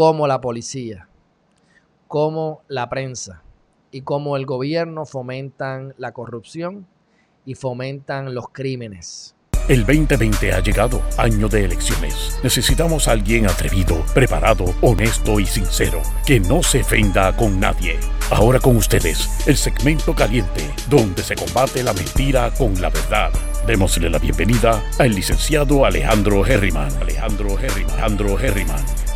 cómo la policía, cómo la prensa y cómo el gobierno fomentan la corrupción y fomentan los crímenes. El 2020 ha llegado, año de elecciones. Necesitamos a alguien atrevido, preparado, honesto y sincero, que no se ofenda con nadie. Ahora con ustedes, el segmento caliente, donde se combate la mentira con la verdad. Démosle la bienvenida al licenciado Alejandro Herriman. Alejandro Herriman. Alejandro Herriman.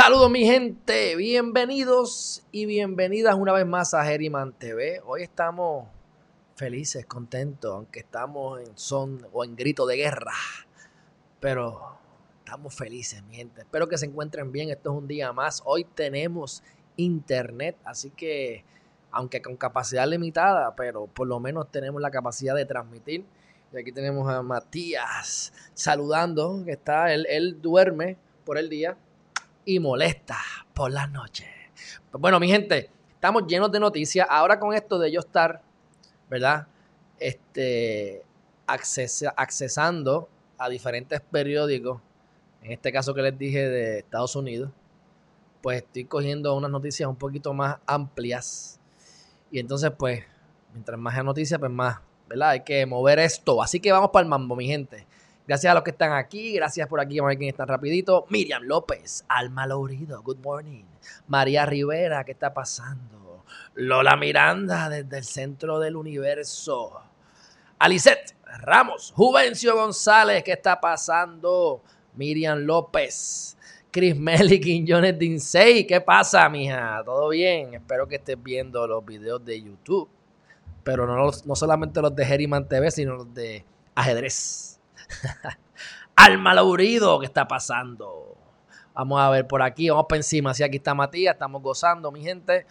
Saludos mi gente, bienvenidos y bienvenidas una vez más a Herriman TV. Hoy estamos felices, contentos, aunque estamos en son o en grito de guerra, pero estamos felices mi gente. Espero que se encuentren bien, esto es un día más. Hoy tenemos internet, así que aunque con capacidad limitada, pero por lo menos tenemos la capacidad de transmitir. Y aquí tenemos a Matías saludando, que está, él, él duerme por el día y molesta por la noche. Pues bueno, mi gente, estamos llenos de noticias. Ahora con esto de yo estar, ¿verdad? Este, accesando a diferentes periódicos, en este caso que les dije de Estados Unidos, pues estoy cogiendo unas noticias un poquito más amplias. Y entonces, pues, mientras más noticias, pues más, ¿verdad? Hay que mover esto. Así que vamos para el mambo, mi gente. Gracias a los que están aquí, gracias por aquí, vamos a ver quién está rapidito. Miriam López, Alma Lourido, good morning. María Rivera, ¿qué está pasando? Lola Miranda, desde el centro del universo. Alicet Ramos, Juvencio González, ¿qué está pasando? Miriam López, Chris Melly, Quiñones Dinsey, ¿qué pasa, mija? ¿Todo bien? Espero que estés viendo los videos de YouTube, pero no, no solamente los de Herriman TV, sino los de ajedrez. Alma Laurido, ¿qué está pasando? Vamos a ver por aquí, vamos para encima. Si aquí está Matías, estamos gozando, mi gente.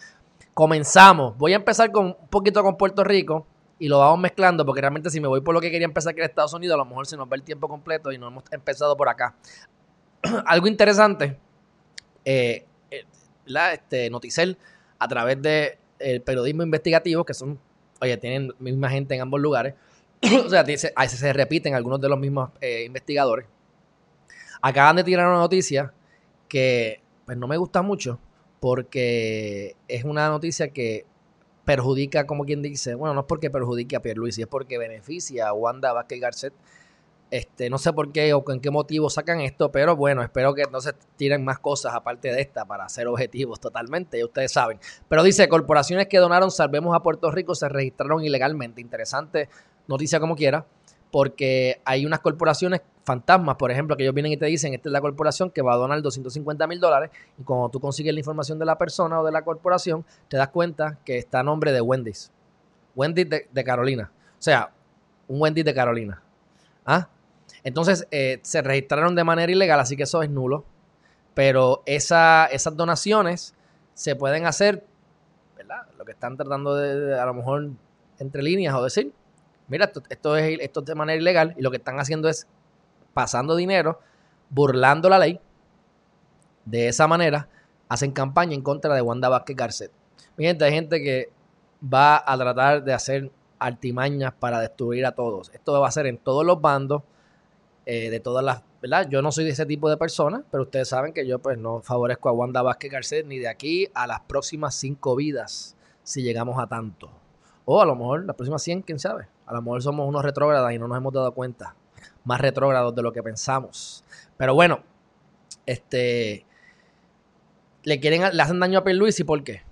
Comenzamos. Voy a empezar con un poquito con Puerto Rico y lo vamos mezclando porque realmente si me voy por lo que quería empezar que era Estados Unidos, a lo mejor se nos va el tiempo completo y no hemos empezado por acá. Algo interesante, eh, eh, la, este, Noticel, a través del de periodismo investigativo, que son, oye, tienen misma gente en ambos lugares, o sea, dice, a veces se repiten algunos de los mismos eh, investigadores. Acaban de tirar una noticia que pues no me gusta mucho porque es una noticia que perjudica, como quien dice, bueno, no es porque perjudique a Pierluisi, es porque beneficia a Wanda Vázquez Garcet. Este, no sé por qué o con qué motivo sacan esto, pero bueno, espero que no se tiren más cosas aparte de esta para ser objetivos totalmente, ya ustedes saben. Pero dice, corporaciones que donaron Salvemos a Puerto Rico se registraron ilegalmente. Interesante noticia como quiera, porque hay unas corporaciones fantasmas, por ejemplo, que ellos vienen y te dicen, esta es la corporación que va a donar 250 mil dólares, y cuando tú consigues la información de la persona o de la corporación, te das cuenta que está a nombre de Wendy's. Wendy's de, Carolina. O sea, un Wendy's de Carolina. ¿Ah? Entonces, eh, se registraron de manera ilegal, así que eso es nulo. Pero esas donaciones se pueden hacer, ¿verdad? Lo que están tratando de, a lo mejor, entre líneas o decir, mira, esto, es, esto de manera ilegal y lo que están haciendo es pasando dinero, burlando la ley. De esa manera, hacen campaña en contra de Wanda Vázquez Garcet. Mi gente, hay gente que va a tratar de hacer artimañas para destruir a todos. Esto va a ser en todos los bandos, eh, de todas las, ¿verdad? Yo no soy de ese tipo de persona, pero ustedes saben que yo pues no favorezco a Wanda Vázquez Garcet ni de aquí a las próximas cinco vidas, si llegamos a tanto. O a lo mejor las próximas 100, quién sabe. A lo mejor somos unos retrógradas y no nos hemos dado cuenta. Más retrógrados de lo que pensamos. Pero bueno, este. Le quieren, le hacen daño a y ¿por qué?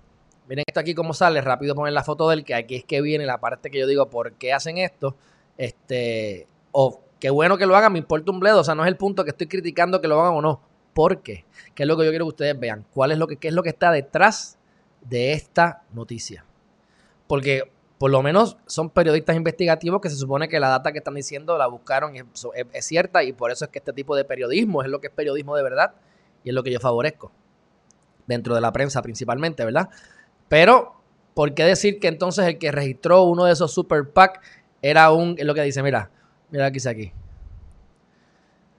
Miren esto aquí cómo sale, rápido poner la foto del que aquí es que viene la parte que yo digo, ¿por qué hacen esto? Este, o qué bueno que lo hagan, me importa un bledo, o sea, no es el punto que estoy criticando que lo hagan o no. ¿Por qué? ¿Qué es lo que yo quiero que ustedes vean? ¿Cuál es lo que, qué es lo que está detrás de esta noticia? Porque por lo menos son periodistas investigativos que se supone que la data que están diciendo la buscaron y es, cierta y por eso es que este tipo de periodismo es lo que es periodismo de verdad y es lo que yo favorezco dentro de la prensa principalmente, ¿verdad? Pero, ¿por qué decir que entonces el que registró uno de esos super PAC era un, es lo que dice, mira, mira aquí aquí.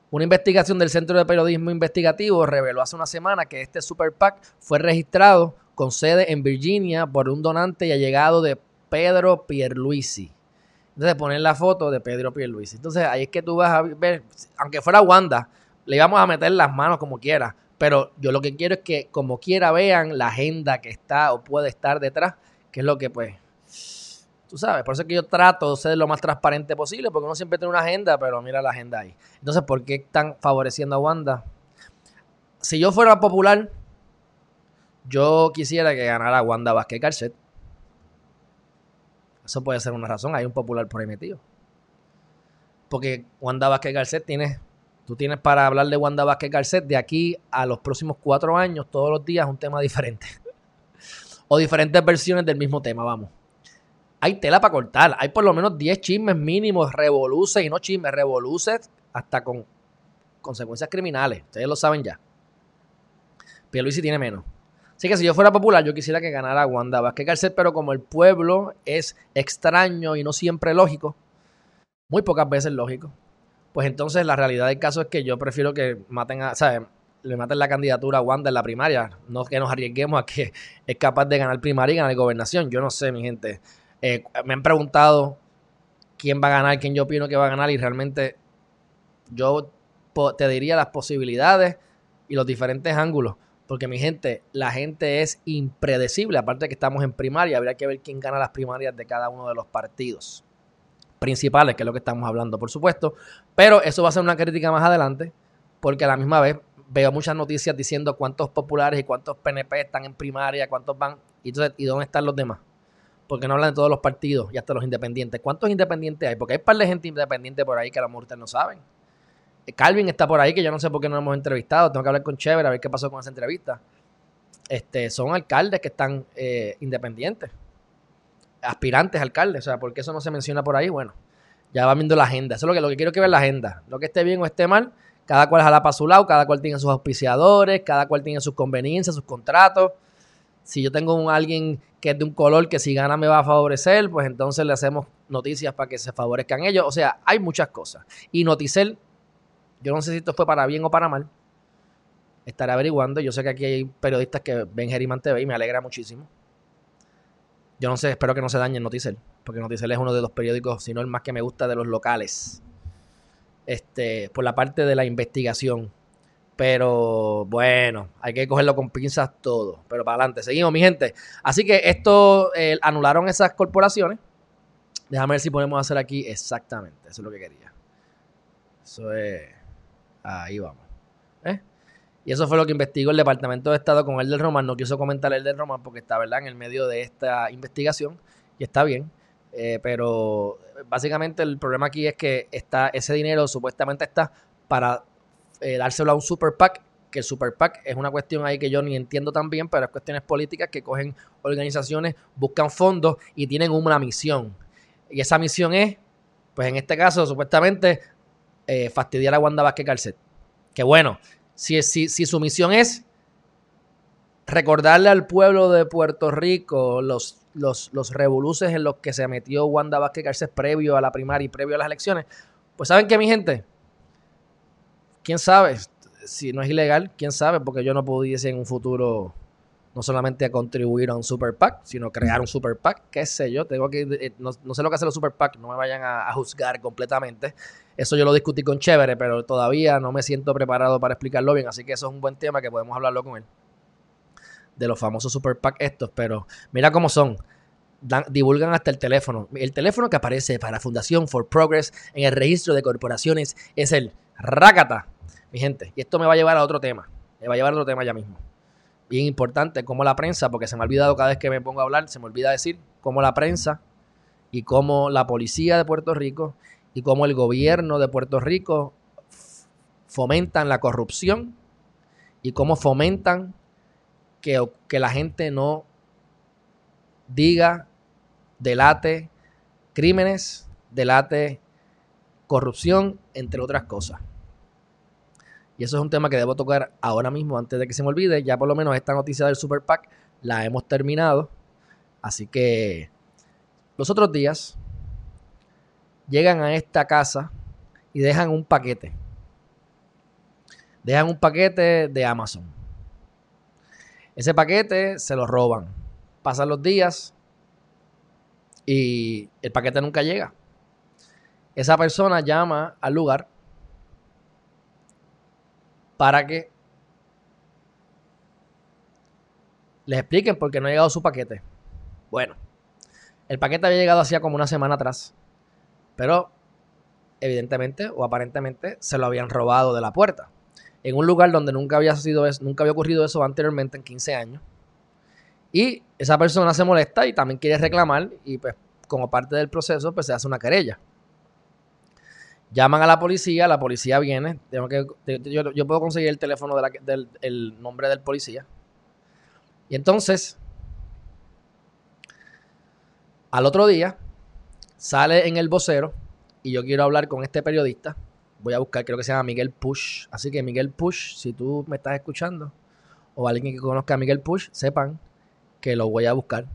Una investigación del Centro de Periodismo Investigativo reveló hace una semana que este super PAC fue registrado con sede en Virginia por un donante y allegado de Pedro Pierluisi. Entonces poner la foto de Pedro Pierluisi. Entonces ahí es que tú vas a ver, aunque fuera Wanda, le íbamos a meter las manos como quiera. Pero yo lo que quiero es que como quiera vean la agenda que está o puede estar detrás, que es lo que pues, tú sabes, por eso es que yo trato de ser lo más transparente posible, porque uno siempre tiene una agenda, pero mira la agenda ahí. Entonces, ¿por qué están favoreciendo a Wanda? Si yo fuera popular, yo quisiera que ganara Wanda Vázquez Garcet. Eso puede ser una razón. Hay un popular por ahí metido. Porque Wanda Vázquez Garcet tiene. Tú tienes para hablar de Wanda Vázquez Garcet de aquí a los próximos cuatro años, todos los días, un tema diferente. o diferentes versiones del mismo tema, vamos. Hay tela para cortar. Hay por lo menos 10 chismes mínimos, revoluces y no chismes, revoluces hasta con consecuencias criminales. Ustedes lo saben ya. Pierluisi tiene menos. Así que si yo fuera popular, yo quisiera que ganara Wanda Vázquez Garcet, pero como el pueblo es extraño y no siempre lógico, muy pocas veces lógico, pues entonces la realidad del caso es que yo prefiero que maten a, ¿sabes? Le maten la candidatura a Wanda en la primaria, no que nos arriesguemos a que es capaz de ganar primaria y ganar gobernación. Yo no sé, mi gente. Eh, me han preguntado quién va a ganar, quién yo opino que va a ganar y realmente yo te diría las posibilidades y los diferentes ángulos. Porque mi gente, la gente es impredecible. Aparte de que estamos en primaria, habría que ver quién gana las primarias de cada uno de los partidos principales, que es lo que estamos hablando, por supuesto. Pero eso va a ser una crítica más adelante, porque a la misma vez veo muchas noticias diciendo cuántos populares y cuántos PNP están en primaria, cuántos van, y, entonces, ¿y dónde están los demás? Porque no hablan de todos los partidos y hasta los independientes. ¿Cuántos independientes hay? Porque hay un par de gente independiente por ahí que a lo mejor ustedes no saben. Calvin está por ahí, que yo no sé por qué no lo hemos entrevistado. Tengo que hablar con Chévere a ver qué pasó con esa entrevista. Este, son alcaldes que están eh, independientes. Aspirantes alcaldes. O sea, ¿por qué eso no se menciona por ahí? Bueno, ya va viendo la agenda. Eso es lo que, lo que quiero que vea la agenda. Lo que esté bien o esté mal, cada cual jala para su lado, cada cual tiene sus auspiciadores, cada cual tiene sus conveniencias, sus contratos. Si yo tengo un, alguien que es de un color que si gana me va a favorecer, pues entonces le hacemos noticias para que se favorezcan ellos. O sea, hay muchas cosas. Y Noticel yo no sé si esto fue para bien o para mal. Estaré averiguando. Yo sé que aquí hay periodistas que ven Geriman TV y me alegra muchísimo. Yo no sé, espero que no se dañe Noticel, porque Noticel es uno de los periódicos, si no el más que me gusta de los locales. Este, por la parte de la investigación. Pero bueno, hay que cogerlo con pinzas todo. Pero para adelante, seguimos, mi gente. Así que esto eh, anularon esas corporaciones. Déjame ver si podemos hacer aquí exactamente. Eso es lo que quería. Eso es. Ahí vamos. ¿Eh? Y eso fue lo que investigó el Departamento de Estado con el del Román. No quiso comentar el del Román porque está, ¿verdad?, en el medio de esta investigación y está bien. Eh, pero básicamente el problema aquí es que está, ese dinero supuestamente está para eh, dárselo a un super PAC, que el super PAC es una cuestión ahí que yo ni entiendo tan bien, pero es cuestiones políticas que cogen organizaciones, buscan fondos y tienen una misión. Y esa misión es, pues en este caso, supuestamente eh, fastidiar a Wanda Vázquez Calcet. Que bueno, si, si, si su misión es recordarle al pueblo de Puerto Rico los, los, los revoluces en los que se metió Wanda Vázquez previo a la primaria y previo a las elecciones, pues ¿saben qué, mi gente? ¿Quién sabe? Si no es ilegal, ¿quién sabe? Porque yo no pudiese en un futuro no solamente contribuir a un super PAC, sino crear un super PAC, qué sé yo, tengo que, eh, no, sé lo que hace los super PAC, no me vayan a, juzgar completamente. Eso yo lo discutí con Chévere, pero todavía no me siento preparado para explicarlo bien, así que eso es un buen tema que podemos hablarlo con él. De los famosos super PAC estos, pero mira cómo son. divulgan hasta el teléfono. El teléfono que aparece para Fundación for Progress en el registro de corporaciones es el Rakata. Mi gente, y esto me va a llevar a otro tema. Me va a llevar a otro tema ya mismo bien importante, como la prensa, porque se me ha olvidado cada vez que me pongo a hablar, se me olvida decir cómo la prensa y cómo la policía de Puerto Rico y cómo el gobierno de Puerto Rico fomentan la corrupción y cómo fomentan que, que la gente no diga, delate crímenes, delate corrupción, entre otras cosas. Y eso es un tema que debo tocar ahora mismo antes de que se me olvide. Ya por lo menos esta noticia del Super PAC la hemos terminado. Así que los otros días llegan a esta casa y dejan un paquete. Dejan un paquete de Amazon. Ese paquete se lo roban. Pasan los días y el paquete nunca llega. Esa persona llama al lugar para que les expliquen por qué no ha llegado su paquete. Bueno, el paquete había llegado hacía como una semana atrás, pero evidentemente o aparentemente se lo habían robado de la puerta. En un lugar donde nunca había, sido, nunca había ocurrido eso anteriormente en 15 años. Y esa persona se molesta y también quiere reclamar y pues como parte del proceso pues se hace una querella. Llaman a la policía, la policía viene, tengo que, yo, puedo conseguir el teléfono del el nombre del policía. Y entonces, al otro día, sale en el vocero y yo quiero hablar con este periodista. Voy a buscar, creo que se llama Miguel Push. Así que Miguel Push, si tú me estás escuchando, o alguien que conozca a Miguel Push, sepan que lo voy a buscar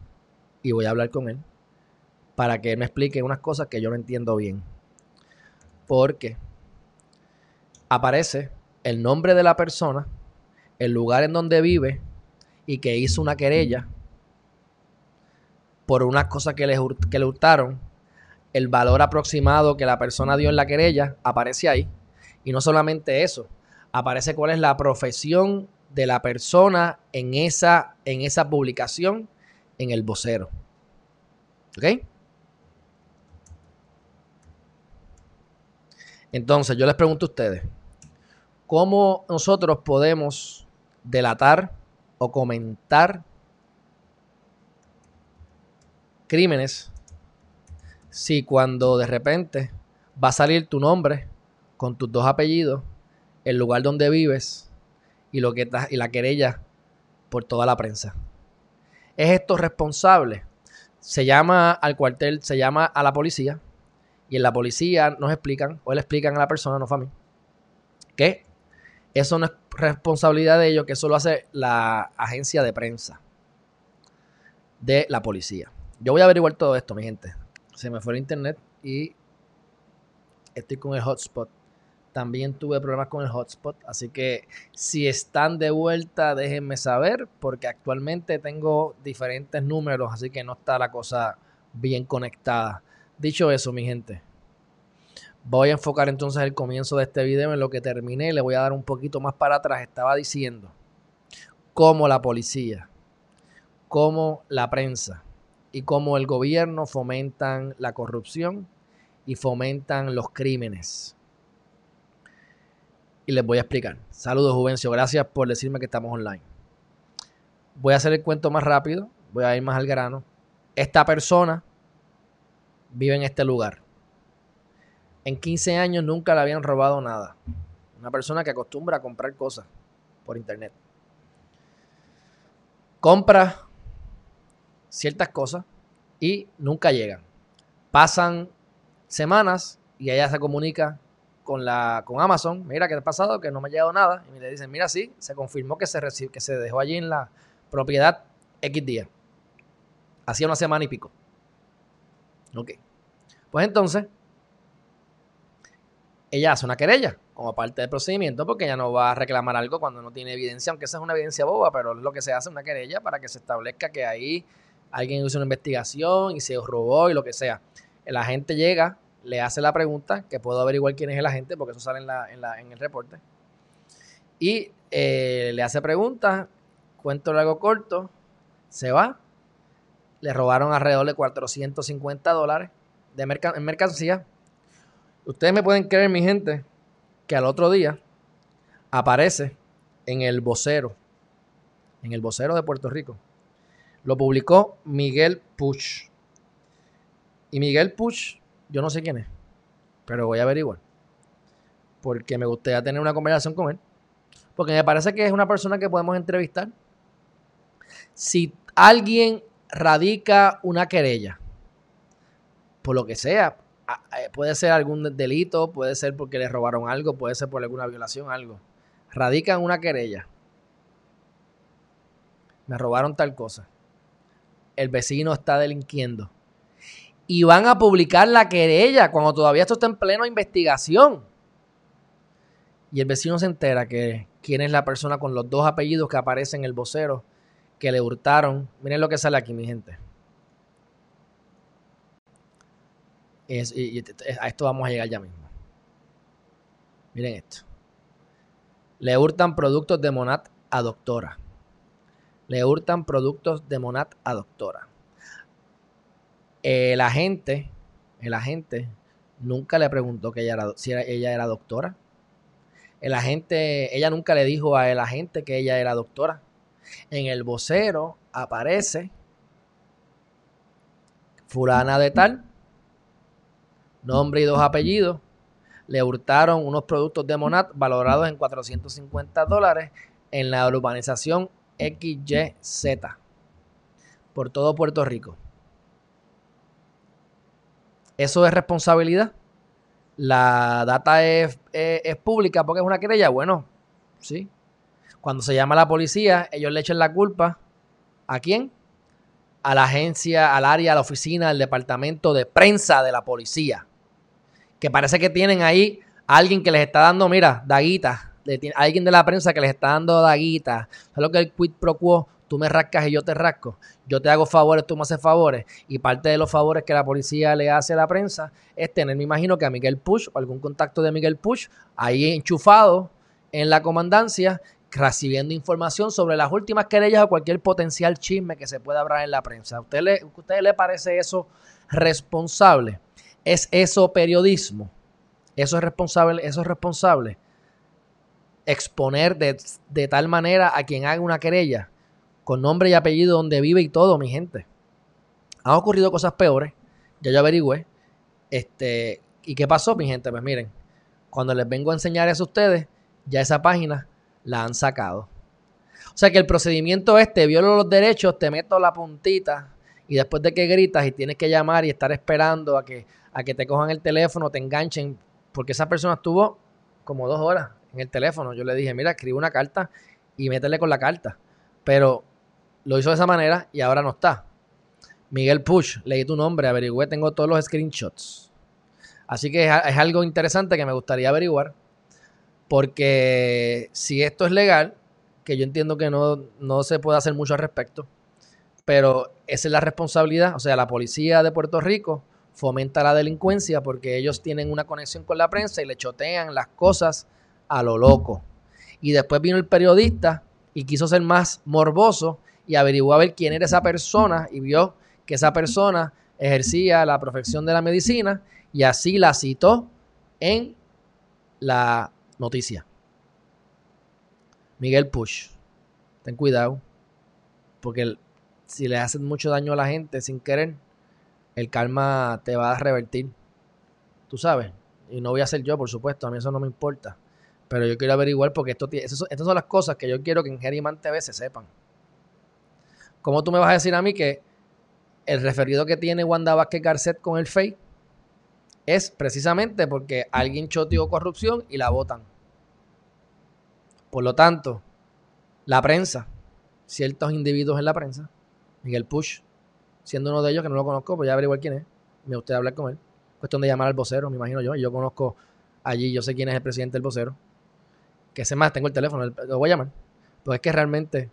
y voy a hablar con él para que me explique unas cosas que yo no entiendo bien. Porque aparece el nombre de la persona, el lugar en donde vive y que hizo una querella por unas cosas que le, que le hurtaron el valor aproximado que la persona dio en la querella aparece ahí. Y no solamente eso, aparece cuál es la profesión de la persona en esa, en esa publicación en el vocero. ¿Ok? Entonces, yo les pregunto a ustedes, ¿cómo nosotros podemos delatar o comentar crímenes si cuando de repente va a salir tu nombre con tus dos apellidos, el lugar donde vives y, lo que y la querella por toda la prensa. ¿Es esto responsable? Se llama al cuartel, se llama a la policía y en la policía nos explican, o le explican a la persona, no fue a mí, que eso no es responsabilidad de ellos, que eso lo hace la agencia de prensa de la policía. Yo voy a averiguar todo esto, mi gente se me fue el internet y estoy con el hotspot. También tuve problemas con el hotspot, así que si están de vuelta, déjenme saber, porque actualmente tengo diferentes números, así que no está la cosa bien conectada. Dicho eso, mi gente, voy a enfocar entonces el comienzo de este video en lo que terminé. Le voy a dar un poquito más para atrás. Estaba diciendo cómo la policía, cómo la prensa, y cómo el gobierno fomentan la corrupción y fomentan los crímenes. Y les voy a explicar. Saludos, Juvencio. Gracias por decirme que estamos online. Voy a hacer el cuento más rápido. Voy a ir más al grano. Esta persona vive en este lugar. En 15 años nunca le habían robado nada. Una persona que acostumbra a comprar cosas por internet. Compra ciertas cosas y nunca llegan. Pasan semanas y ella se comunica con, la, con Amazon, mira qué ha pasado, que no me ha llegado nada. Y le dicen, mira, sí, se confirmó que se, que se dejó allí en la propiedad X día. Hacía una semana y pico. Ok. Pues entonces, ella hace una querella como parte del procedimiento porque ella no va a reclamar algo cuando no tiene evidencia, aunque esa es una evidencia boba, pero es lo que se hace una querella para que se establezca que ahí alguien hizo una investigación y se robó y lo que sea. El agente llega, le hace la pregunta, que puedo averiguar quién es el agente, porque eso sale en, la, en, el reporte. Y eh, le hace preguntas, cuento largo corto, se va. Le robaron alrededor de 450 dólares de en mercancía. Ustedes me pueden creer, mi gente, que al otro día aparece en el vocero, en el vocero de Puerto Rico, lo publicó Miguel Puch. Y Miguel Puch, yo no sé quién es, pero voy a averiguar. Porque me gustaría tener una conversación con él. Porque me parece que es una persona que podemos entrevistar. Si alguien radica una querella, por lo que sea, puede ser algún delito, puede ser porque le robaron algo, puede ser por alguna violación, algo. Radican una querella. Me robaron tal cosa el vecino está delinquiendo. Y van a publicar la querella cuando todavía esto está en plena investigación. Y el vecino se entera que quién es la persona con los dos apellidos que aparecen en el vocero que le hurtaron. Miren lo que sale aquí, mi gente. y, a esto vamos a llegar ya mismo. Miren esto. Le hurtan productos de Monat a doctora. Le hurtan productos de Monat a doctora. El agente, el agente nunca le preguntó que ella era, si ella era doctora. El agente, ella nunca le dijo a el agente que ella era doctora. En el vocero aparece fulana de tal, nombre y dos apellidos. Le hurtaron unos productos de Monat valorados en 450 dólares en la urbanización XYZ por todo Puerto Rico. ¿Eso es responsabilidad? ¿La data es, es pública porque es una querella? Bueno, sí. Cuando se llama a la policía, ellos le echan la culpa. ¿A quién? A la agencia, al área, a la oficina, al departamento de prensa de la policía. Que parece que tienen ahí a alguien que les está dando, mira, daguitas alguien de la prensa que les está dando daguitas. ¿Sabes lo que el quid pro quo? Tú me rascas y yo te rasco. Yo te hago favores, tú me haces favores. Y parte de los favores que la policía le hace a la prensa es tener, me imagino, que a Miguel Push o algún contacto de Miguel Push ahí enchufado en la comandancia recibiendo información sobre las últimas querellas o cualquier potencial chisme que se pueda hablar en la prensa. ¿A usted le, parece eso responsable? ¿Es eso periodismo? ¿Eso es responsable? ¿Eso es responsable? exponer de, tal manera a quien haga una querella con nombre y apellido donde vive y todo, mi gente. Han ocurrido cosas peores, ya yo averigüé. Este, ¿Y qué pasó, mi gente? Pues miren, cuando les vengo a enseñar eso a ustedes, ya esa página la han sacado. O sea que el procedimiento este, violo los derechos, te meto la puntita y después de que gritas y tienes que llamar y estar esperando a que, a que te cojan el teléfono, te enganchen, porque esa persona estuvo como dos horas en el teléfono. Yo le dije, mira, escribe una carta y métele con la carta. Pero lo hizo de esa manera y ahora no está. Miguel Push, leí tu nombre, averigüé, tengo todos los screenshots. Así que es, algo interesante que me gustaría averiguar. Porque si esto es legal, que yo entiendo que no, no se puede hacer mucho al respecto, pero esa es la responsabilidad. O sea, la policía de Puerto Rico fomenta la delincuencia porque ellos tienen una conexión con la prensa y le chotean las cosas a lo loco. Y después vino el periodista y quiso ser más morboso y averiguó a ver quién era esa persona y vio que esa persona ejercía la profesión de la medicina y así la citó en la noticia. Miguel Push, ten cuidado, porque si le haces mucho daño a la gente sin querer, el karma te va a revertir. Tú sabes. Y no voy a ser yo, por supuesto, a mí eso no me importa. Pero yo quiero averiguar porque esto, estas son las cosas que yo quiero que en Geriman TV se sepan. ¿Cómo tú me vas a decir a mí que el referido que tiene Wanda Vázquez Garcet con el FEI es precisamente porque alguien choteó corrupción y la votan? Por lo tanto, la prensa, ciertos individuos en la prensa, Miguel Push, siendo uno de ellos que no lo conozco, pues ya averiguar quién es. Me gustaría hablar con él. Cuestión de llamar al vocero, me imagino yo. Yo conozco allí, yo sé quién es el presidente del vocero que sé más, tengo el teléfono, lo voy a llamar. Pues es que realmente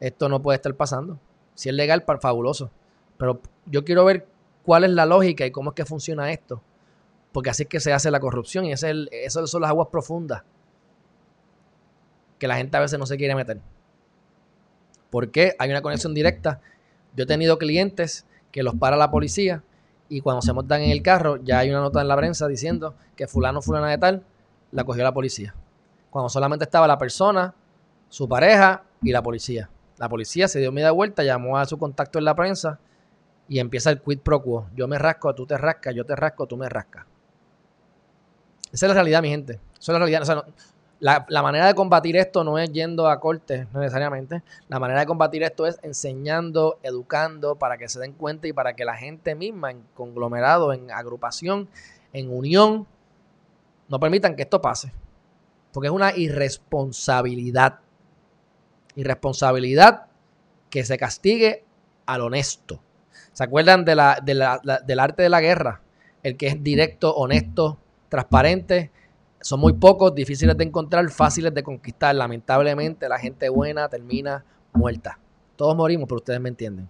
esto no puede estar pasando. Si es legal, fabuloso. Pero yo quiero ver cuál es la lógica y cómo es que funciona esto. Porque así es que se hace la corrupción y es esas son las aguas profundas que la gente a veces no se quiere meter. Porque hay una conexión directa. Yo he tenido clientes que los para la policía y cuando se montan en el carro ya hay una nota en la prensa diciendo que fulano, fulana de tal, la cogió la policía cuando solamente estaba la persona, su pareja y la policía. La policía se dio media vuelta, llamó a su contacto en la prensa y empieza el quid pro quo. Yo me rasco, tú te rascas, yo te rasco, tú me rascas. Esa es la realidad, mi gente. Esa es la realidad. La, la, manera de combatir esto no es yendo a corte necesariamente. La manera de combatir esto es enseñando, educando, para que se den cuenta y para que la gente misma, en conglomerado, en agrupación, en unión, no permitan que esto pase. Porque es una irresponsabilidad. Irresponsabilidad que se castigue al honesto. ¿Se acuerdan de la, del arte de la guerra? El que es directo, honesto, transparente. Son muy pocos, difíciles de encontrar, fáciles de conquistar. Lamentablemente la gente buena termina muerta. Todos morimos, pero ustedes me entienden.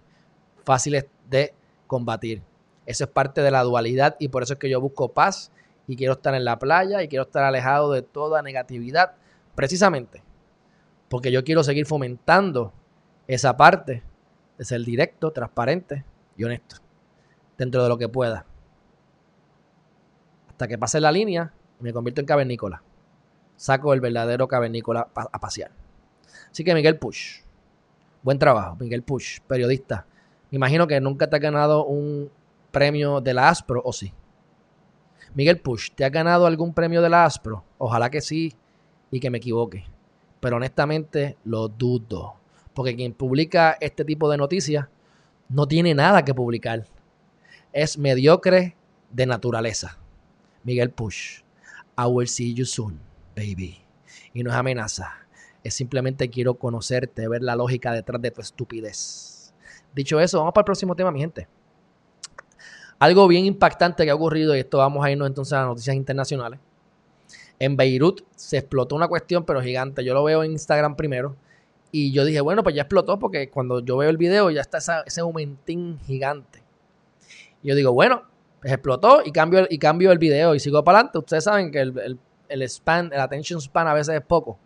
Fáciles de combatir. Eso es parte de la dualidad y por eso es que yo busco paz y quiero estar en la playa y quiero estar alejado de toda negatividad, precisamente porque yo quiero seguir fomentando esa parte de ser directo, transparente y honesto, dentro de lo que pueda. Hasta que pase la línea me convierto en cavernícola. Saco el verdadero cavernícola a pasear. Así que Miguel Push, buen trabajo, Miguel Push, periodista. Me imagino que nunca te ha ganado un premio de la ASPRO, ¿o sí? Miguel Push, ¿te ha ganado algún premio de la ASPRO? Ojalá que sí y que me equivoque. Pero honestamente lo dudo. Porque quien publica este tipo de noticias no tiene nada que publicar. Es mediocre de naturaleza. Miguel Push. I will see you soon, baby. Y no es amenaza. Es simplemente quiero conocerte, ver la lógica detrás de tu estupidez. Dicho eso, vamos para el próximo tema, mi gente. Algo bien impactante que ha ocurrido, y esto vamos a irnos entonces a las noticias internacionales. En Beirut se explotó una cuestión, pero gigante. Yo lo veo en Instagram primero. Y yo dije, bueno, pues ya explotó porque cuando yo veo el video ya está ese momentín gigante. Y yo digo, bueno, explotó y cambio, y cambio el video y sigo para adelante. Ustedes saben que el, el, span, el attention span a veces es poco.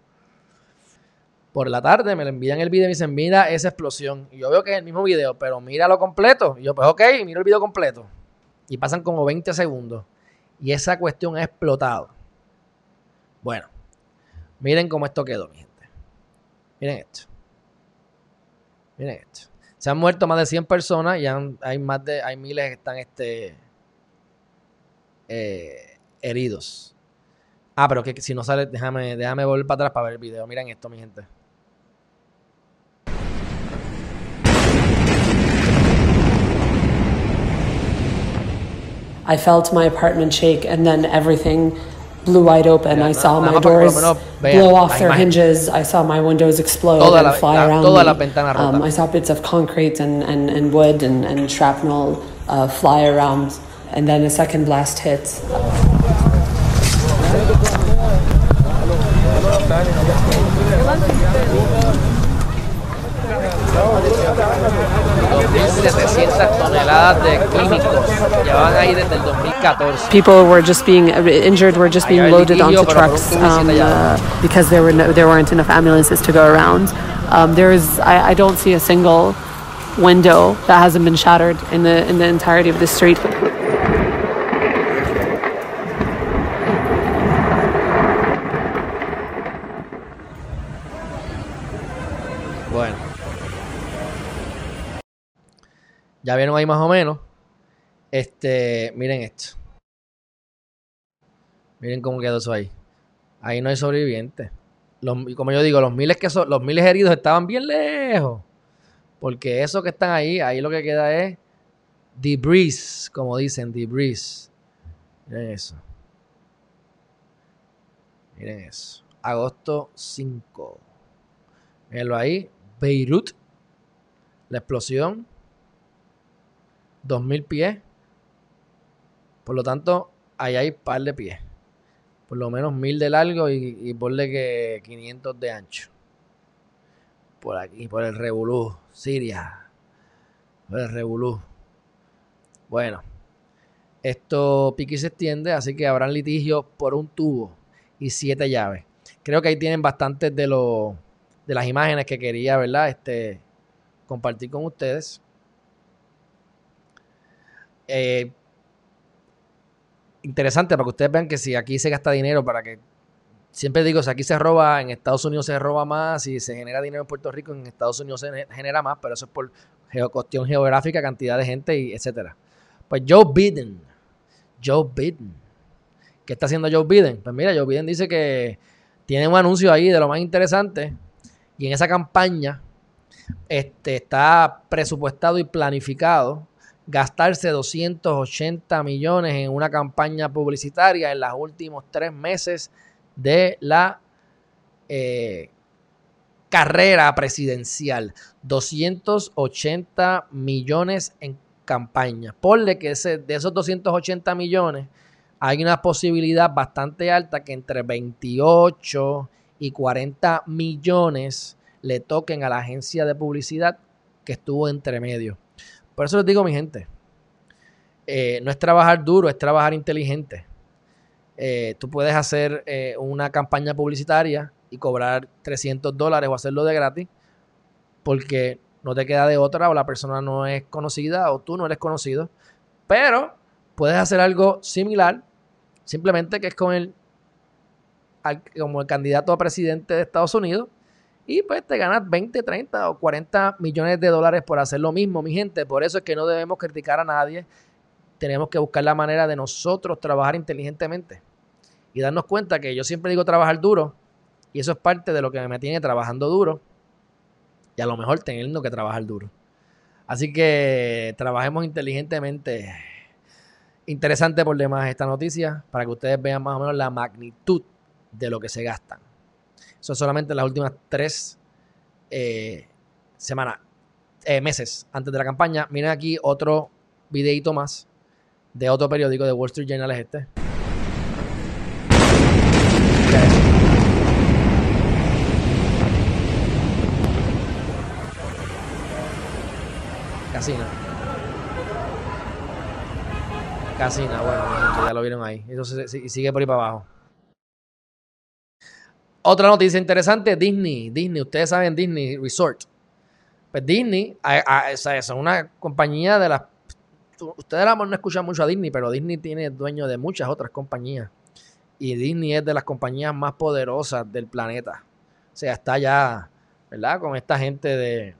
Por la tarde me le envían el video y me dicen, mira esa explosión. Y yo veo que es el mismo video, pero míralo completo. Y yo, pues ok, miro el video completo. Y pasan como 20 segundos. Y esa cuestión ha explotado. Bueno, miren cómo esto quedó, mi gente. Miren esto. Miren esto. Se han muerto más de 100 personas y hay más de hay miles que están este, eh, heridos. Ah, pero que si no sale, déjame, déjame volver para atrás para ver el video. Miren esto, mi gente. I felt my apartment shake, and then everything blew wide open. I saw my doors blow off their hinges. I saw my windows explode and fly around me. Um, I saw bits of concrete and, and, and wood and, and shrapnel uh, fly around. And then a second blast hit. 2.700 toneladas de químicos llevaban ahí desde el 2014. People were just being injured, were just being loaded onto trucks um, uh, because there were no, there weren't enough ambulances to go around. Um, there is, I, I don't see a single window that hasn't been shattered in the in the entirety of the street. Ya vieron ahí más o menos. Este, miren esto. Miren cómo quedó eso ahí. Ahí no hay sobrevivientes. como yo digo, los miles que los miles heridos estaban bien lejos. Porque esos que están ahí, ahí lo que queda es debris, como dicen, debris. Miren eso. Miren eso. Agosto 5. Mírenlo ahí. Beirut. La explosión. 2000 pies. Por lo tanto, ahí hay par de pies. Por lo menos 1000 de largo y, y ponle que 500 de ancho. Por aquí, por el Revolú, Siria. Por el Revolú. Bueno, esto pique se extiende, así que habrán litigios por un tubo y siete llaves. Creo que ahí tienen bastantes de, de las imágenes que quería, ¿verdad? Este, compartir con ustedes. Eh, interesante para que ustedes vean que si aquí se gasta dinero para que siempre digo, si aquí se roba, en Estados Unidos se roba más, y se genera dinero en Puerto Rico, en Estados Unidos se genera más, pero eso es por cuestión geográfica, cantidad de gente y etcétera. Pues Joe Biden, Joe Biden, ¿qué está haciendo Joe Biden? Pues mira, Joe Biden dice que tiene un anuncio ahí de lo más interesante y en esa campaña este, está presupuestado y planificado gastarse 280 millones en una campaña publicitaria en los últimos tres meses de la eh, carrera presidencial. 280 millones en campaña. Ponle que de esos 280 millones hay una posibilidad bastante alta que entre 28 y 40 millones le toquen a la agencia de publicidad que estuvo entre medio. Por eso les digo, mi gente, eh, no es trabajar duro, es trabajar inteligente. Eh, tú puedes hacer eh, una campaña publicitaria y cobrar 300 dólares o hacerlo de gratis porque no te queda de otra o la persona no es conocida o tú no eres conocido. Pero puedes hacer algo similar, simplemente que es con el, como el candidato a presidente de Estados Unidos y pues te ganas 20, 30 o 40 millones de dólares por hacer lo mismo, mi gente. Por eso es que no debemos criticar a nadie. Tenemos que buscar la manera de nosotros trabajar inteligentemente y darnos cuenta que yo siempre digo trabajar duro y eso es parte de lo que me tiene trabajando duro y a lo mejor teniendo que trabajar duro. Así que trabajemos inteligentemente. Interesante por demás esta noticia para que ustedes vean más o menos la magnitud de lo que se gastan. Es solamente las últimas tres eh, semanas, eh, meses antes de la campaña. Miren aquí otro videito más de otro periódico de Wall Street Journal es este. Casina. Casina, bueno, ya lo vieron ahí. Eso sigue por ahí para abajo. Otra noticia interesante, Disney. Disney, ustedes saben Disney Resort. Pues Disney, es una compañía de las... Ustedes no escuchan mucho a Disney, pero Disney tiene dueño de muchas otras compañías. Y Disney es de las compañías más poderosas del planeta. O sea, está ya, ¿verdad? Con esta gente de...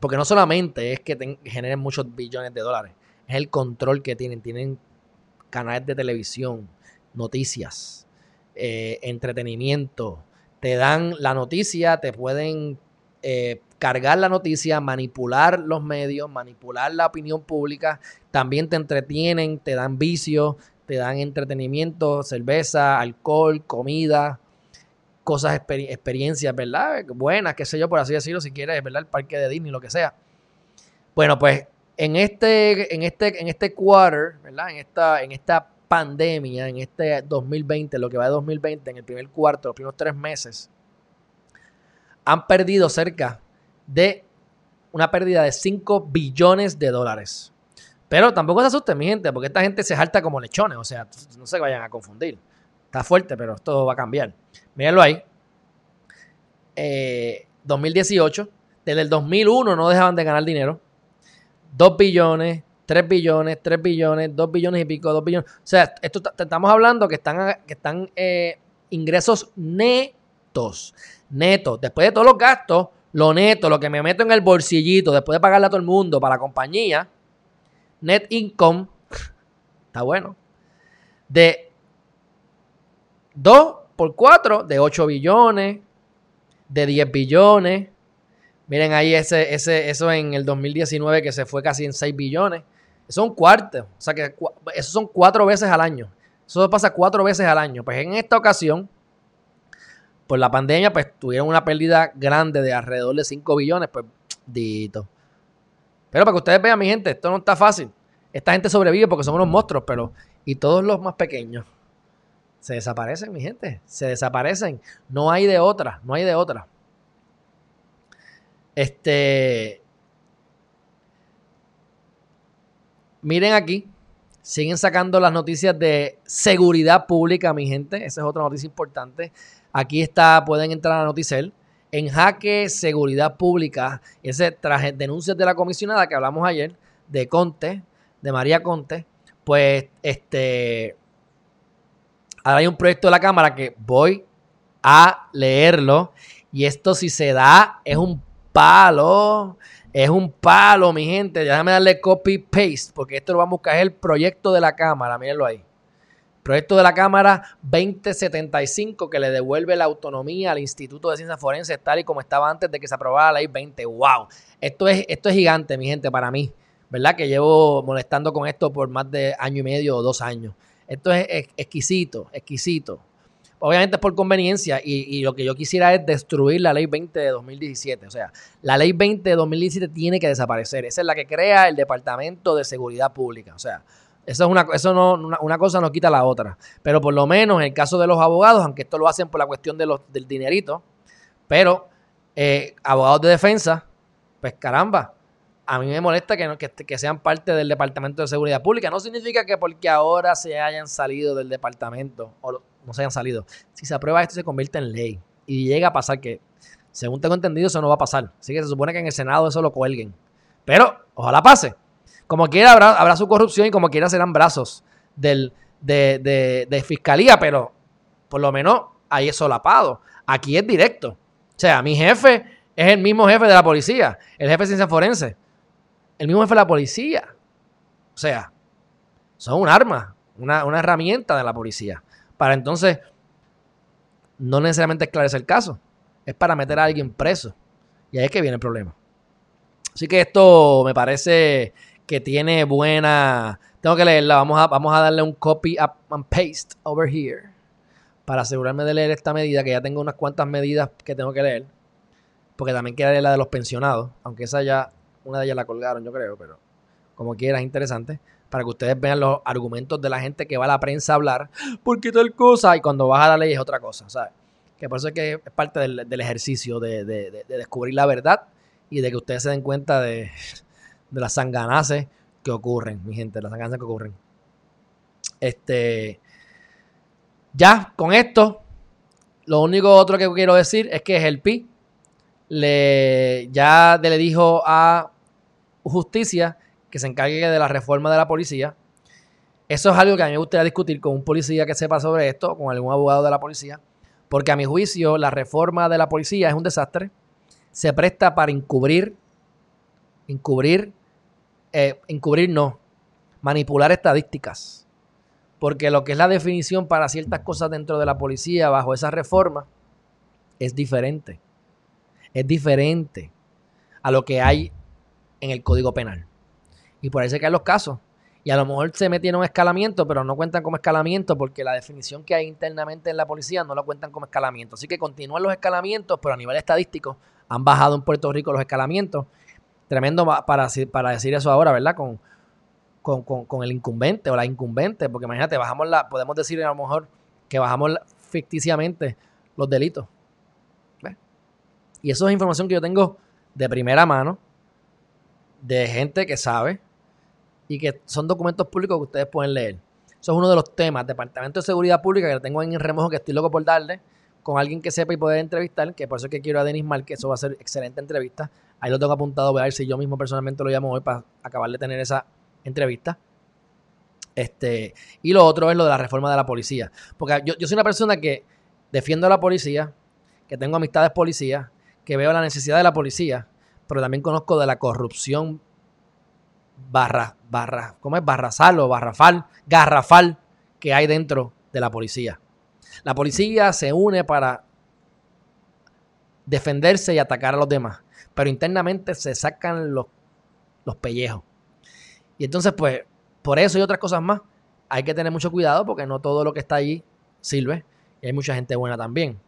Porque no solamente es que generen muchos billones de dólares, es el control que tienen. Tienen canales de televisión, noticias, eh, entretenimiento. Te dan la noticia, te pueden eh, cargar la noticia, manipular los medios, manipular la opinión pública. También te entretienen, te dan vicios, te dan entretenimiento, cerveza, alcohol, comida, cosas, experiencias, ¿verdad? Buenas, qué sé yo, por así decirlo, si quieres, ¿verdad? El parque de Disney, lo que sea. Bueno, pues en este, en este, en este quarter, ¿verdad? En esta, en esta pandemia, en este 2020, lo que va de 2020, en el primer cuarto, los primeros tres meses, han perdido cerca de una pérdida de 5 billones de dólares. Pero tampoco se asusten, mi gente, porque esta gente se salta como lechones, o sea, no se vayan a confundir. Está fuerte, pero esto va a cambiar. Mírenlo ahí. 2018, eh, desde el 2001 no dejaban de ganar dinero. 2 billones, 3 billones, 3 billones, 2 billones y pico, 2 billones. O sea, esto estamos hablando que están, que están eh, ingresos netos. Netos. Después de todos los gastos, lo neto, lo que me meto en el bolsillito, después de pagarle a todo el mundo para la compañía, net income, está bueno, de 2 por 4, de 8 billones, de 10 billones. Miren ahí ese, ese, eso en el 2019 que se fue casi en 6 billones. Eso es un cuarto. O sea que eso son cuatro veces al año. Eso pasa cuatro veces al año. Pues en esta ocasión, por la pandemia, pues tuvieron una pérdida grande de alrededor de 5 billones. Pues, dito. Pero para que ustedes vean, mi gente, esto no está fácil. Esta gente sobrevive porque son unos monstruos, pero. Y todos los más pequeños se desaparecen, mi gente. Se desaparecen. No hay de otra. No hay de otra. Este. Miren aquí, siguen sacando las noticias de seguridad pública, mi gente. Esa es otra noticia importante. Aquí está, pueden entrar a Noticel. En jaque seguridad pública, ese traje, denuncias de la comisionada que hablamos ayer, de Conte, de María Conte, pues este, ahora hay un proyecto de la Cámara que voy a leerlo y esto si se da es un palo. Es un palo, mi gente. Déjame darle copy paste porque esto lo vamos a buscar. El proyecto de la Cámara. Mírenlo ahí. Proyecto de la Cámara 2075 que le devuelve la autonomía al Instituto de Ciencias Forenses tal y como estaba antes de que se aprobara la ley 20. ¡Wow! Esto es, esto es gigante, mi gente, para mí. ¿Verdad? Que llevo molestando con esto por más de año y medio o dos años. Esto es exquisito, exquisito. Obviamente es por conveniencia y, lo que yo quisiera es destruir la ley 20 de 2017. O sea, la ley 20 de 2017 tiene que desaparecer. Esa es la que crea el Departamento de Seguridad Pública. O sea, eso, es una, eso no, una, cosa no quita la otra. Pero por lo menos en el caso de los abogados, aunque esto lo hacen por la cuestión de los, del dinerito, pero eh, abogados de defensa, pues caramba, a mí me molesta que, que, que, sean parte del Departamento de Seguridad Pública. No significa que porque ahora se hayan salido del departamento, o no se hayan salido, si se aprueba esto se convierte en ley y llega a pasar que, según tengo entendido, eso no va a pasar. Así que se supone que en el Senado eso lo cuelguen. Pero ojalá pase. Como quiera habrá, su corrupción y como quiera serán brazos del, de, de fiscalía, pero por lo menos ahí es solapado. Aquí es directo. O sea, mi jefe es el mismo jefe de la policía, el jefe de ciencia forense, el mismo jefe de la policía. O sea, son un arma, una, una herramienta de la policía. Para entonces, no necesariamente esclarecer el caso, es para meter a alguien preso. Y ahí es que viene el problema. Así que esto me parece que tiene buena. Tengo que leerla. Vamos a, vamos a darle un copy and paste over here para asegurarme de leer esta medida, que ya tengo unas cuantas medidas que tengo que leer, porque también quiero leer la de los pensionados, aunque esa ya, una de ellas la colgaron, yo creo, pero como quiera es interesante, para que ustedes vean los argumentos de la gente que va a la prensa a hablar, porque tal cosa, y cuando vas a la ley es otra cosa, ¿sabes? Que por eso es que es parte del, ejercicio de, descubrir la verdad y de que ustedes se den cuenta de, las sanganaces que ocurren, mi gente, las sanganaces que ocurren. Este, ya, con esto, lo único otro que quiero decir es que el PI le, ya le dijo a justicia que se encargue de la reforma de la policía. Eso es algo que a mí me gustaría discutir con un policía que sepa sobre esto, con algún abogado de la policía, porque a mi juicio la reforma de la policía es un desastre. Se presta para encubrir, encubrir, eh, encubrir no, manipular estadísticas porque lo que es la definición para ciertas cosas dentro de la policía bajo esa reforma es diferente. Es diferente a lo que hay en el Código Penal. Y por ahí se caen los casos. Y a lo mejor se metieron un escalamiento, pero no cuentan como escalamiento porque la definición que hay internamente en la policía no lo cuentan como escalamiento. Así que continúan los escalamientos, pero a nivel estadístico han bajado en Puerto Rico los escalamientos. Tremendo para, para decir eso ahora, ¿verdad? Con, con, el incumbente o la incumbente, porque imagínate, bajamos la, podemos decir a lo mejor que bajamos ficticiamente los delitos. Y eso es información que yo tengo de primera mano, de gente que sabe y que son documentos públicos que ustedes pueden leer. Eso es uno de los temas, Departamento de Seguridad Pública, que tengo en el remojo que estoy loco por darle, con alguien que sepa y poder entrevistar, que por eso es que quiero a Denis Mal, que eso va a ser excelente entrevista. Ahí lo tengo apuntado, voy a ver si yo mismo personalmente lo llamo hoy para acabar de tener esa entrevista. Este, y lo otro es lo de la reforma de la policía. Porque yo, soy una persona que defiendo a la policía, que tengo amistades policías, que veo la necesidad de la policía, pero también conozco de la corrupción barra, barra, ¿cómo es? Barrasal o barrafal, garrafal que hay dentro de la policía. La policía se une para defenderse y atacar a los demás, pero internamente se sacan los, los pellejos. Y entonces, pues, por eso y otras cosas más, hay que tener mucho cuidado porque no todo lo que está allí sirve. Y hay mucha gente buena también.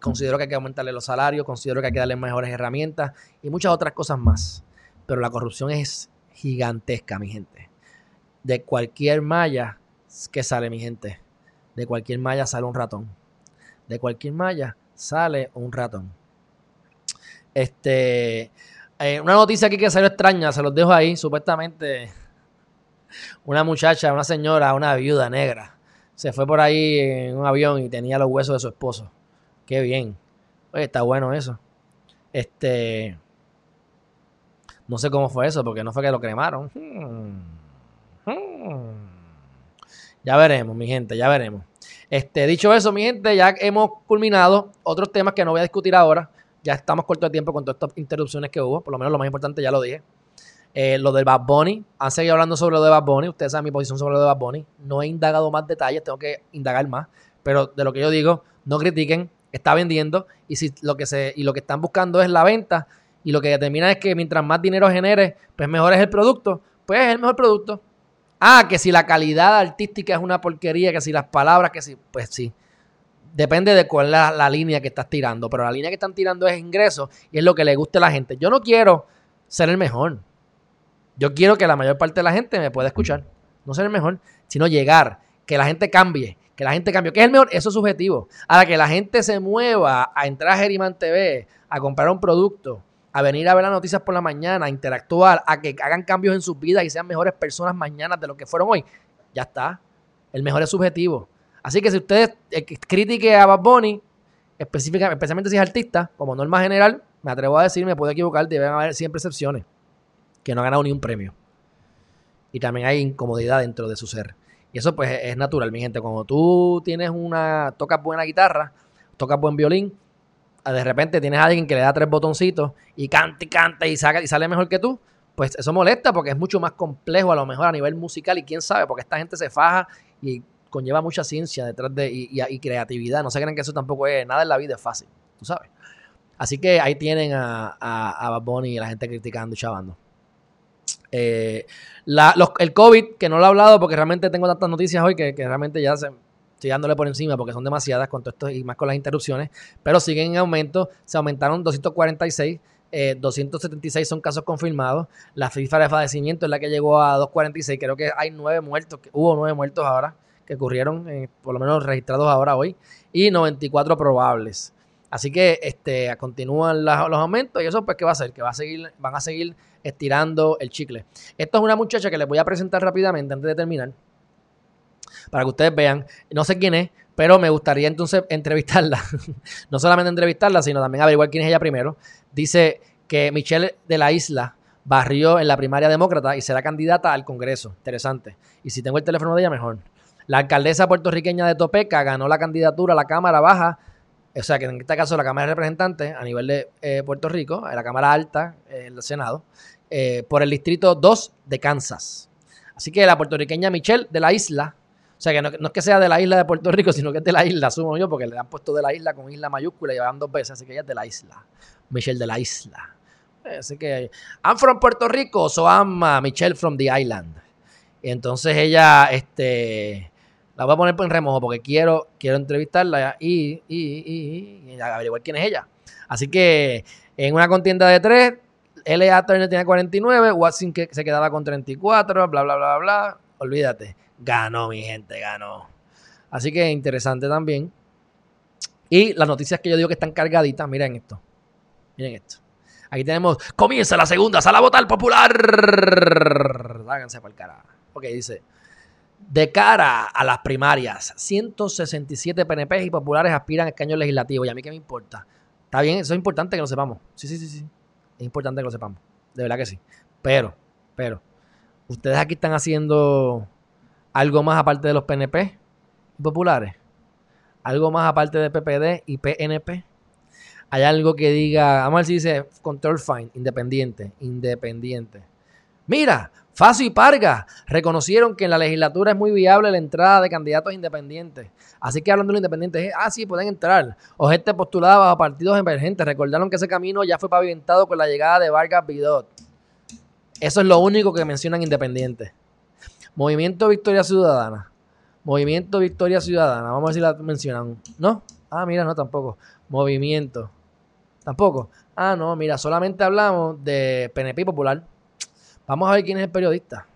Considero que hay que aumentarle los salarios, considero que hay que darle mejores herramientas y muchas otras cosas más. Pero la corrupción es gigantesca, mi gente. De cualquier malla que sale, mi gente. De cualquier malla sale un ratón. De cualquier malla sale un ratón. Este, eh, una noticia aquí que salió extraña, se los dejo ahí. Supuestamente, una muchacha, una señora, una viuda negra, se fue por ahí en un avión y tenía los huesos de su esposo. Qué bien. Oye, está bueno eso. Este. No sé cómo fue eso, porque no fue que lo cremaron. Hmm. Hmm. Ya veremos, mi gente, ya veremos. Este, dicho eso, mi gente, ya hemos culminado otros temas que no voy a discutir ahora ya estamos corto de tiempo con todas estas interrupciones que hubo. Por lo menos lo más importante ya lo dije. Eh, lo del Bad Bunny. Han seguido hablando sobre lo de Bad Bunny. Ustedes saben mi posición sobre lo de Bad Bunny. No he indagado más detalles, tengo que indagar más. Pero de lo que yo digo, no critiquen. Está vendiendo. Y si lo que se, y lo que están buscando es la venta. Y lo que determina es que mientras más dinero genere, pues mejor es el producto. Pues es el mejor producto. Ah, que si la calidad artística es una porquería, que si las palabras, que si, pues sí depende de cuál es la, línea que estás tirando, pero la línea que están tirando es ingreso y es lo que le guste a la gente. Yo no quiero ser el mejor. Yo quiero que la mayor parte de la gente me pueda escuchar. No ser el mejor, sino llegar, que la gente cambie, que la gente cambie. ¿Qué es el mejor? Eso es subjetivo. Ahora que la gente se mueva a entrar a Geriman TV, a comprar un producto a venir a ver las noticias por la mañana, a interactuar, a que hagan cambios en sus vidas y sean mejores personas mañana de lo que fueron hoy, ya está. El mejor es subjetivo. Así que si ustedes eh, critique a Bad Bunny, específicamente, especialmente si es artista, como norma general, me atrevo a decir, me puedo equivocar, deben haber siempre excepciones, que no ha ganado ni un premio. Y también hay incomodidad dentro de su ser. Y eso pues es natural, mi gente. Cuando tú tienes una, tocas buena guitarra, tocas buen violín, de repente tienes a alguien que le da tres botoncitos y canta y canta y, saca, y sale mejor que tú, pues eso molesta porque es mucho más complejo a lo mejor a nivel musical y quién sabe, porque esta gente se faja y conlleva mucha ciencia detrás de y, creatividad. No se creen que eso tampoco es nada en la vida es fácil, tú sabes. Así que ahí tienen a, a, a Bad Bunny y la gente criticando y chavando. Eh, el COVID, que no lo he hablado porque realmente tengo tantas noticias hoy que, realmente ya se, estoy dándole por encima porque son demasiadas con todo esto y más con las interrupciones, pero siguen en aumento, se aumentaron 246. 276 eh, son casos confirmados. La cifra de fallecimiento es la que llegó a 246. Creo que hay nueve muertos, hubo nueve muertos ahora que ocurrieron, eh, por lo menos registrados ahora hoy, y 94 probables. Así que este, continúan los aumentos y eso pues ¿qué va a hacer? Que va a seguir, van a seguir estirando el chicle. Esto es una muchacha que les voy a presentar rápidamente antes de terminar. Para que ustedes vean. No sé quién es, pero me gustaría entonces entrevistarla. no solamente entrevistarla, sino también averiguar quién es ella primero. Dice que Michelle de la Isla barrió en la primaria demócrata y será candidata al Congreso. Interesante. Y si tengo el teléfono de ella, mejor. La alcaldesa puertorriqueña de Topeca ganó la candidatura a la Cámara Baja o sea que en este caso la Cámara de Representantes a nivel de eh, Puerto Rico, la Cámara Alta, el Senado, eh, por el distrito 2 de Kansas. Así que la puertorriqueña Michelle de la isla, o sea que no, es que sea de la isla de Puerto Rico, sino que es de la isla, asumo yo, porque le han puesto de la isla con isla mayúscula y van dos veces, así que ella es de la isla. Michelle de la isla. Eh, así que, I'm from Puerto Rico, so I'm uh, Michelle from the island. Y entonces ella, este, la voy a poner en remojo porque quiero, quiero entrevistarla y, y, y, averiguar quién es ella. Así que en una contienda de tres, L.A. Turner tiene 49, Watson que se quedaba con 34, bla, bla, bla, bla. Olvídate. Ganó, mi gente, ganó. Así que interesante también. Y las noticias que yo digo que están cargaditas, miren esto. Miren esto. Aquí tenemos, comienza la segunda sala votar popular. Háganse para el carajo. Ok, dice, de cara a las primarias, 167 PNP y populares aspiran a escaños legislativos. ¿Y a mí qué me importa? Está bien, eso es importante que lo sepamos. Sí, sí, sí, sí. Es importante que lo sepamos. De verdad que sí. Pero, pero, ustedes aquí están haciendo algo más aparte de los PNP y populares. Algo más aparte de PPD y PNP. Hay algo que diga, vamos a ver si dice control fine, independiente, independiente. Mira, Faso y Parga reconocieron que en la legislatura es muy viable la entrada de candidatos independientes. Así que hablando de los independientes, ah, sí, pueden entrar. O gente postulada bajo partidos emergentes. Recordaron que ese camino ya fue pavimentado con la llegada de Vargas Bidot. Eso es lo único que mencionan independientes. Movimiento Victoria Ciudadana. Movimiento Victoria Ciudadana. Vamos a ver si la mencionan. ¿No? Ah, mira, no, tampoco. Movimiento. Tampoco. Ah, no, mira, solamente hablamos de PNP Popular. Vamos a ver quién es el periodista.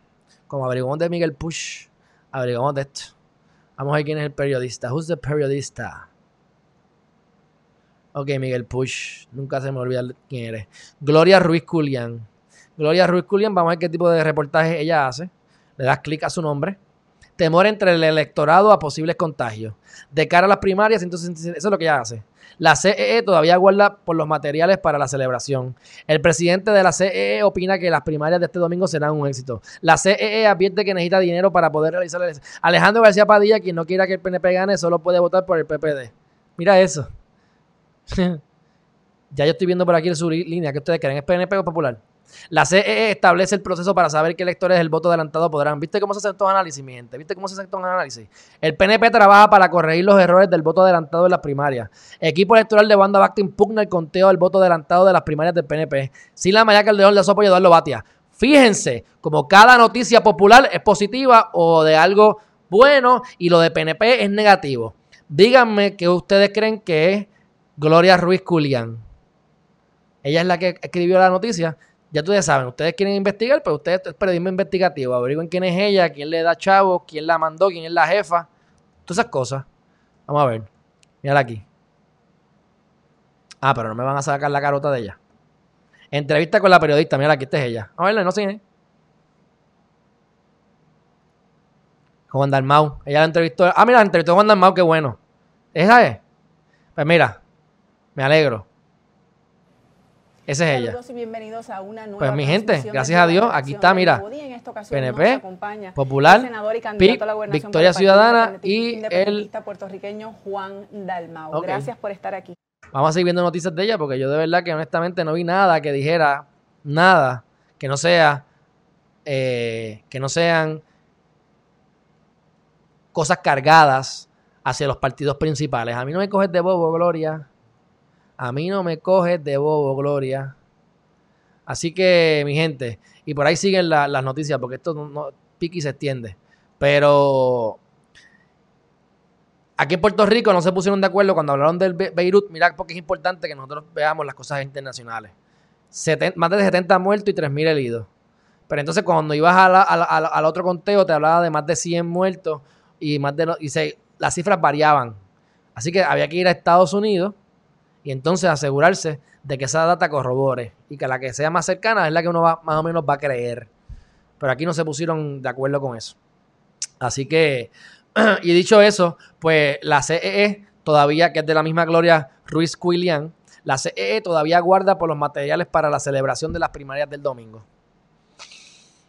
Como averiguamos de Miguel Push, averiguamos de esto. Vamos a ver quién es el periodista. Who's the periodista? Ok, Miguel Push. Nunca se me olvida quién eres. Gloria Ruiz Culián. Gloria Ruiz Culián, vamos a ver qué tipo de reportaje ella hace. Le das clic a su nombre. Temor entre el electorado a posibles contagios. De cara a las primarias, entonces eso es lo que ella hace. La CEE todavía guarda por los materiales para la celebración. El presidente de la CEE opina que las primarias de este domingo serán un éxito. La CEE advierte que necesita dinero para poder realizar el... Alejandro García Padilla, quien no quiera que el PNP gane, solo puede votar por el PPD. Mira eso. ya yo estoy viendo por aquí su línea. ¿Qué ustedes creen? ¿Es PNP o popular? La CEE establece el proceso para saber qué electores del voto adelantado podrán. ¿Viste cómo se hace todo análisis, mi gente? ¿Viste cómo se hace todo análisis? El PNP trabaja para corregir los errores del voto adelantado en las primarias. Equipo electoral de Banda Bacta impugna el conteo del voto adelantado de las primarias del PNP. Sin la Maya Calderón le sopo y Eduardo Batia. Fíjense, como cada noticia popular es positiva o de algo bueno y lo de PNP es negativo. Díganme que ustedes creen que es Gloria Ruiz Culián. Ella es la que escribió la noticia. Ya ustedes saben, ustedes quieren investigar, pero ustedes es periodismo investigativo. Averigüen quién es ella, quién le da chavo, quién la mandó, quién es la jefa. Todas esas cosas. Vamos a ver. Mírala aquí. Ah, pero no me van a sacar la carota de ella. Entrevista con la periodista. Mira, aquí está ella. A verla, no sé. ¿eh? Juan Dalmau. Ella la entrevistó. Ah, mira, la entrevistó a Juan Dalmau, qué bueno. ¿Esa es? Pues mira, me alegro. Esa es ella. bienvenidos a una nueva pues mi gente, gracias a Dios, aquí está, mira. PNP, Popular, PIC, Victoria Ciudadana y el puertorriqueño Juan Dalmau. Gracias por estar aquí. Vamos a seguir viendo noticias de ella porque yo de verdad que honestamente no vi nada que dijera nada que no sea eh, que no sean cosas cargadas hacia los partidos principales. A mí no me coges de bobo, Gloria. A mí no me coges de bobo, Gloria. Así que, mi gente, y por ahí siguen las noticias, porque esto no, piqui se extiende. Pero aquí en Puerto Rico no se pusieron de acuerdo cuando hablaron del Beirut. Mira, porque es importante que nosotros veamos las cosas internacionales. más de 70 muertos y 3.000 heridos. Pero entonces cuando ibas al otro conteo te hablaba de más de 100 muertos y más de y se, las cifras variaban. Así que había que ir a Estados Unidos y entonces asegurarse de que esa data corrobore y que la que sea más cercana es la que uno va, más o menos va a creer. Pero aquí no se pusieron de acuerdo con eso. Así que, y dicho eso, pues la CEE e todavía, que es de la misma Gloria Ruiz Quilian, la CEE e todavía guarda por los materiales para la celebración de las primarias del domingo.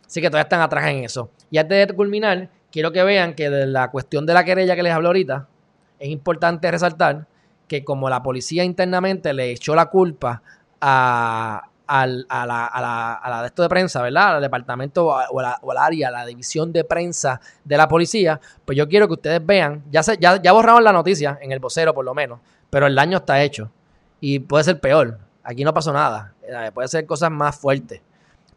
Así que todavía están atrás en eso. Y antes de culminar, quiero que vean que de la cuestión de la querella que les hablo ahorita, es importante resaltar que como la policía internamente le echó la culpa a, a, la, a, la, de esto de prensa, ¿verdad? Al departamento o, al área, la división de prensa de la policía, pues yo quiero que ustedes vean, ya, se, ya, ya borraron la noticia, en el vocero por lo menos, pero el daño está hecho y puede ser peor. Aquí no pasó nada, eh, puede ser cosas más fuertes.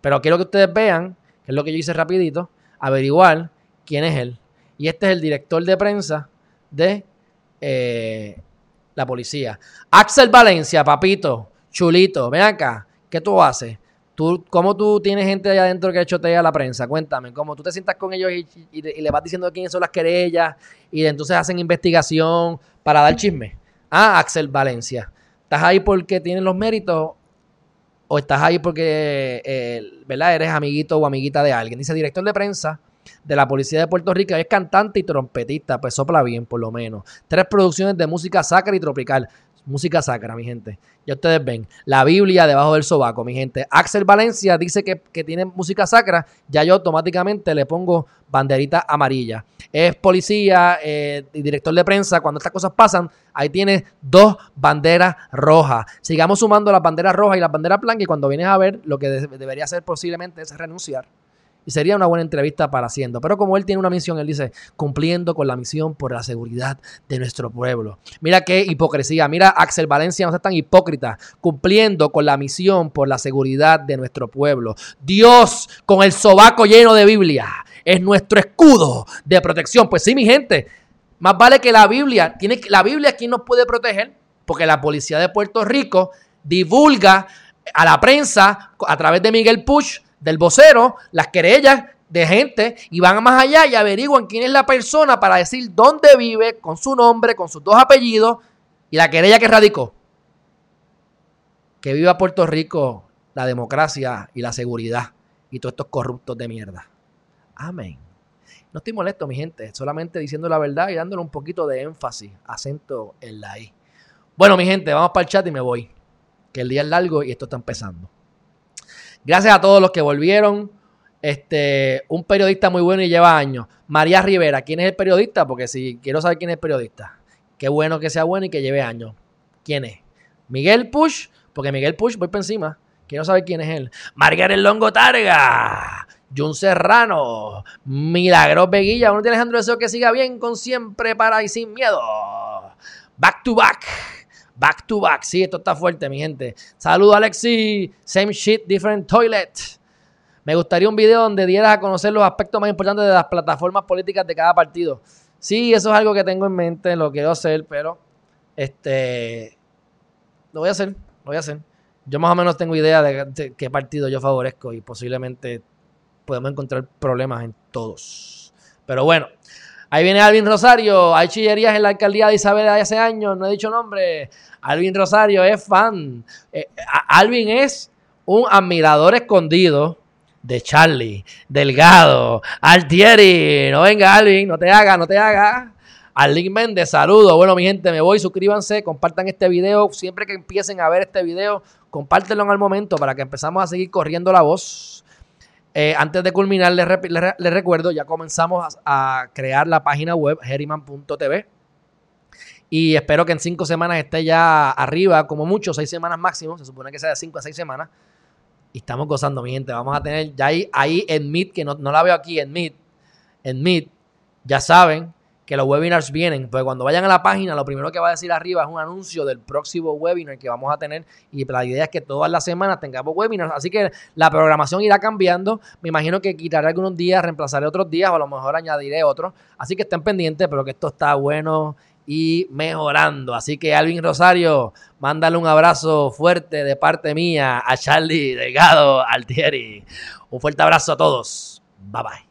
Pero quiero que ustedes vean, que es lo que yo hice rapidito, averiguar quién es él. Y este es el director de prensa de eh, la policía. Axel Valencia, papito, chulito, ven acá, ¿qué tú haces? ¿Tú, ¿Cómo tú tienes gente allá adentro que chotea la prensa? Cuéntame, ¿cómo tú te sientas con ellos y, le vas diciendo quiénes son las querellas y entonces hacen investigación para dar chisme? Ah, Axel Valencia, ¿estás ahí porque tienes los méritos o estás ahí porque, eh, ¿verdad? Eres amiguito o amiguita de alguien? Dice director de prensa de la Policía de Puerto Rico. Es cantante y trompetista, pues sopla bien, por lo menos. Tres producciones de música sacra y tropical. Música sacra, mi gente. Ya ustedes ven. La Biblia debajo del sobaco, mi gente. Axel Valencia dice que, tiene música sacra. Ya yo automáticamente le pongo banderita amarilla. Es policía eh, y director de prensa. Cuando estas cosas pasan, ahí tiene dos banderas rojas. Sigamos sumando las banderas rojas y las banderas blancas. Y cuando vienes a ver, lo que debería hacer posiblemente es renunciar sería una buena entrevista para Haciendo. Pero como él tiene una misión, él dice, cumpliendo con la misión por la seguridad de nuestro pueblo. Mira qué hipocresía. Mira, Axel Valencia no es tan hipócrita, cumpliendo con la misión por la seguridad de nuestro pueblo. Dios, con el sobaco lleno de Biblia, es nuestro escudo de protección. Pues sí, mi gente, más vale que la Biblia, tiene, la Biblia aquí nos puede proteger, porque la policía de Puerto Rico divulga a la prensa a través de Miguel Push del vocero las querellas de gente y van más allá y averiguan quién es la persona para decir dónde vive, con su nombre, con sus dos apellidos y la querella que radicó. Que viva Puerto Rico la democracia y la seguridad y todos estos corruptos de mierda. Amén. No estoy molesto, mi gente, solamente diciendo la verdad y dándole un poquito de énfasis, acento en la I. Bueno, mi gente, vamos para el chat y me voy. Que el día es largo y esto está empezando. Gracias a todos los que volvieron. Este, un periodista muy bueno y lleva años. María Rivera, ¿quién es el periodista? Porque si quiero saber quién es el periodista. Qué bueno que sea bueno y que lleve años. ¿Quién es? Miguel Push, porque Miguel Push, voy por encima. Quiero saber quién es él. Margaret Longo Targa. Jun Serrano. Milagros Beguilla. Uno tiene Alejandro Deseo que siga bien con siempre para y sin miedo. Back to back. Back to back. Sí, esto está fuerte, mi gente. Saludos, Alexi. Same shit, different toilet. Me gustaría un video donde dieras a conocer los aspectos más importantes de las plataformas políticas de cada partido. Sí, eso es algo que tengo en mente, lo quiero hacer, pero este lo voy a hacer, lo voy a hacer. Yo más o menos tengo idea de, qué partido yo favorezco y posiblemente podemos encontrar problemas en todos. Pero bueno, ahí viene Alvin Rosario. Hay chillerías en la alcaldía de Isabel de hace años, no he dicho nombre. Alvin Rosario es fan. Eh, Alvin es un admirador escondido de Charlie, Delgado, Altieri. No venga, Alvin, no te haga, no te haga. Arlene Méndez, saludos. Bueno, mi gente, me voy. Suscríbanse, compartan este video. Siempre que empiecen a ver este video, compártenlo en el momento para que empezamos a seguir corriendo la voz. Eh, antes de culminar, les, recuerdo, ya comenzamos a, crear la página web heriman.tv. Y espero que en cinco semanas esté ya arriba, como mucho, seis semanas máximo. Se supone que sea de cinco a seis semanas. Y estamos gozando, mi gente. Vamos a tener ya ahí, ahí en Meet, que no, no la veo aquí en Meet. En ya saben, que los webinars vienen. Pues cuando vayan a la página, lo primero que va a decir arriba es un anuncio del próximo webinar que vamos a tener. Y la idea es que todas las semanas tengamos webinars. Así que la programación irá cambiando. Me imagino que quitaré algunos días, reemplazaré otros días o a lo mejor añadiré otros. Así que estén pendientes, pero que esto está bueno y mejorando. Así que Alvin Rosario, mándale un abrazo fuerte de parte mía a Charlie Delgado Altieri. Un fuerte abrazo a todos. Bye bye.